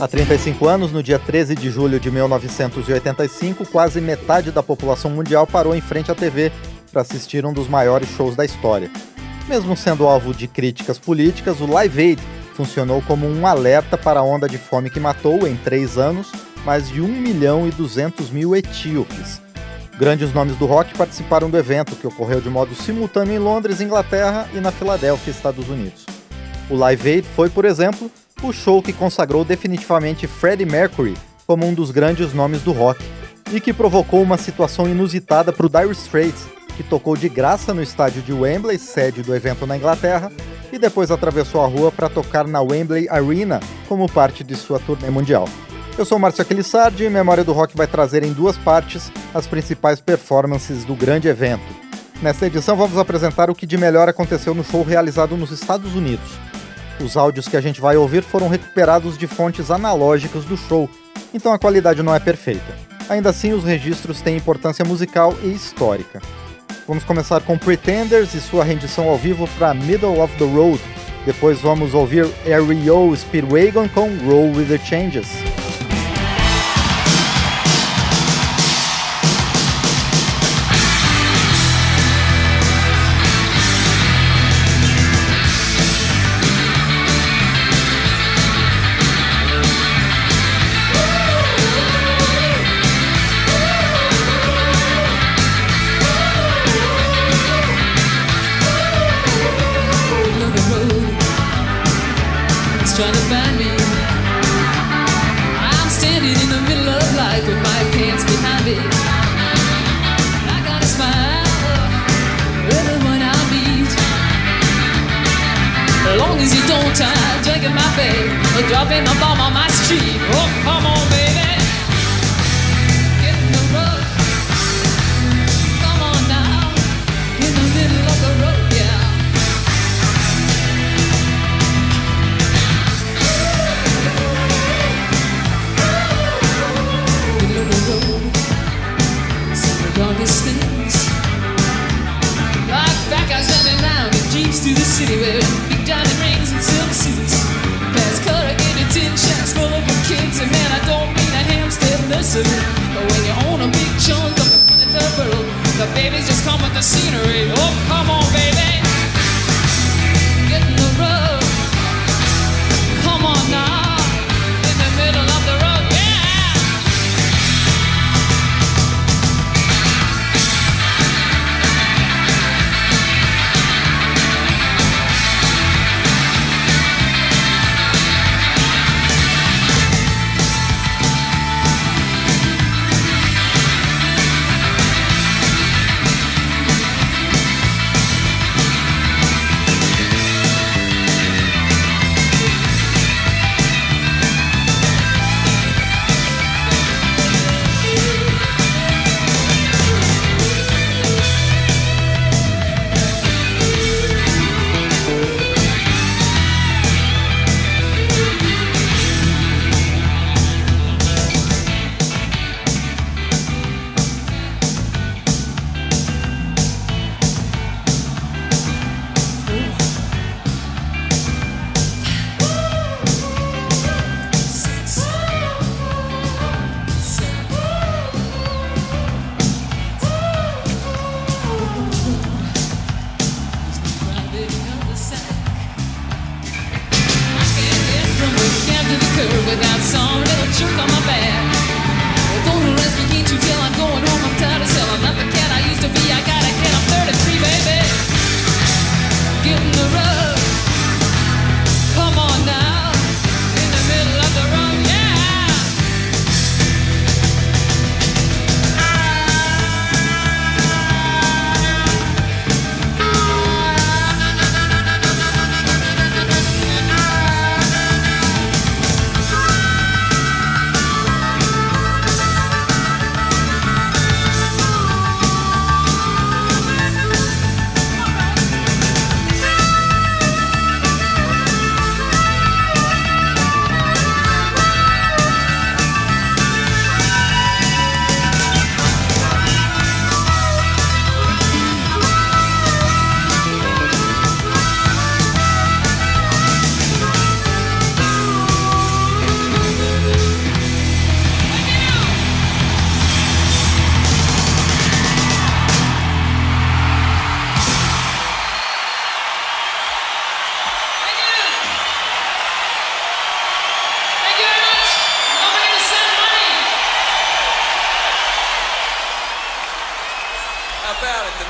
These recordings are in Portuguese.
Há 35 anos, no dia 13 de julho de 1985, quase metade da população mundial parou em frente à TV para assistir um dos maiores shows da história. Mesmo sendo alvo de críticas políticas, o Live Aid funcionou como um alerta para a onda de fome que matou, em três anos, mais de 1 milhão e 200 mil etíopes. Grandes nomes do rock participaram do evento, que ocorreu de modo simultâneo em Londres, Inglaterra e na Filadélfia, Estados Unidos. O Live Aid foi, por exemplo, o show que consagrou definitivamente Freddie Mercury como um dos grandes nomes do rock e que provocou uma situação inusitada para o Dire Straits, que tocou de graça no estádio de Wembley, sede do evento na Inglaterra, e depois atravessou a rua para tocar na Wembley Arena como parte de sua turnê mundial. Eu sou Márcio Aquilissardi e Memória do Rock vai trazer em duas partes as principais performances do grande evento. Nesta edição vamos apresentar o que de melhor aconteceu no show realizado nos Estados Unidos. Os áudios que a gente vai ouvir foram recuperados de fontes analógicas do show, então a qualidade não é perfeita. Ainda assim, os registros têm importância musical e histórica. Vamos começar com Pretenders e sua rendição ao vivo para Middle of the Road. Depois vamos ouvir R.E.O. Speedwagon com Roll with the Changes. As long as you don't uh, try drinking my babe eh? or dropping a bomb on my street. Oh, come on, baby.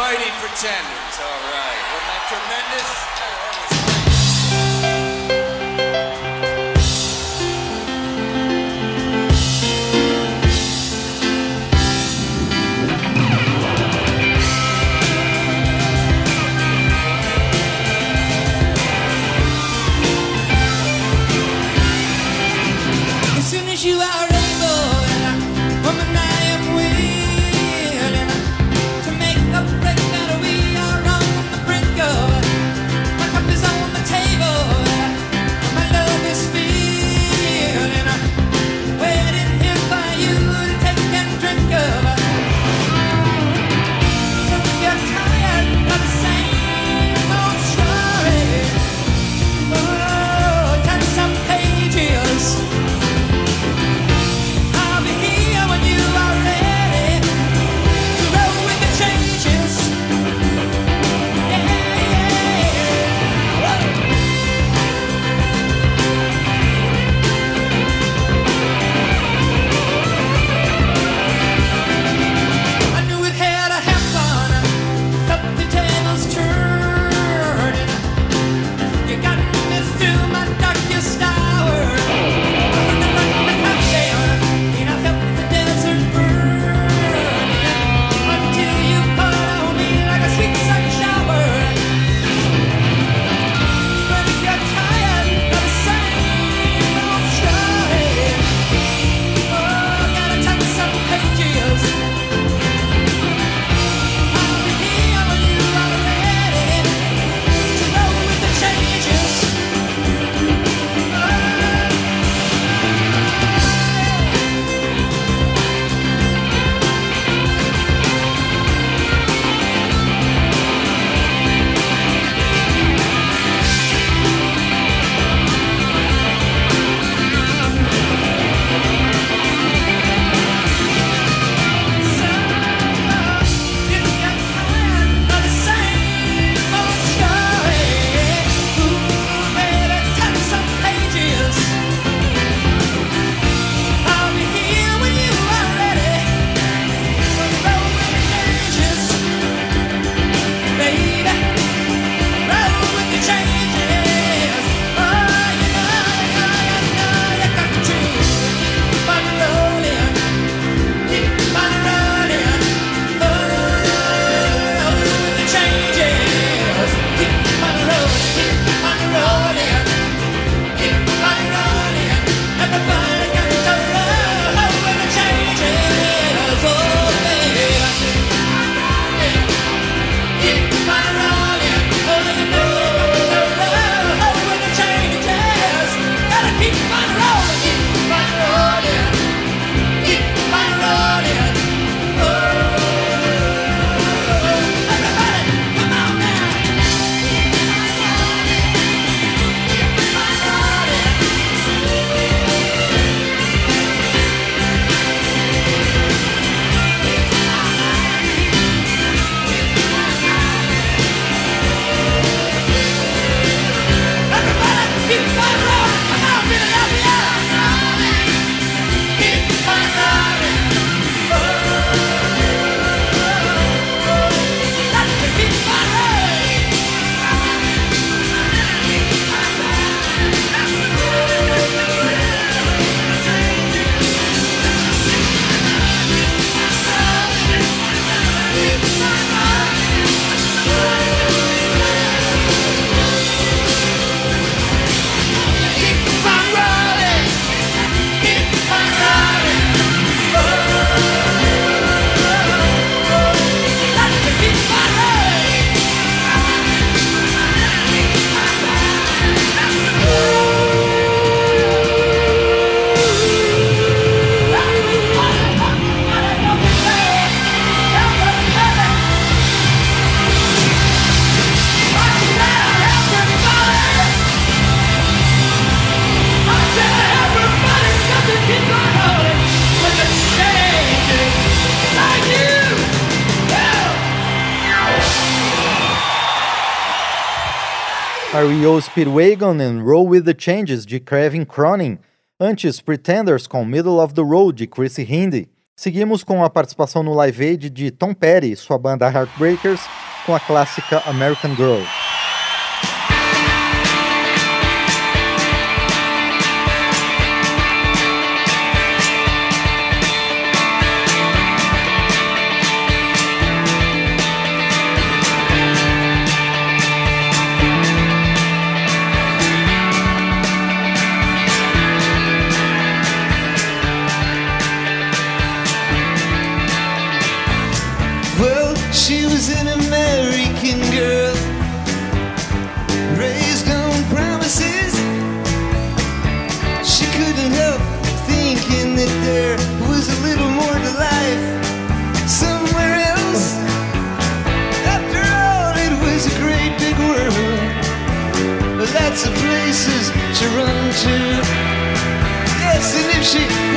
mighty pretenders. All right. Wasn't that tremendous? REO Speedwagon and Roll with the Changes de Kevin Cronin, antes Pretenders com Middle of the Road de Chrissy Hindi. Seguimos com a participação no Live Aid de Tom Petty e sua banda Heartbreakers com a clássica American Girl. is an American girl, raised on promises. She couldn't help thinking that there was a little more to life somewhere else. After all, it was a great big world, but lots of places to run to. Yes, and if she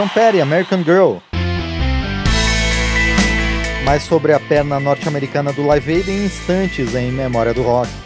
Tom Petty, American Girl. Mais sobre a perna norte-americana do Live Aid em instantes em Memória do Rock.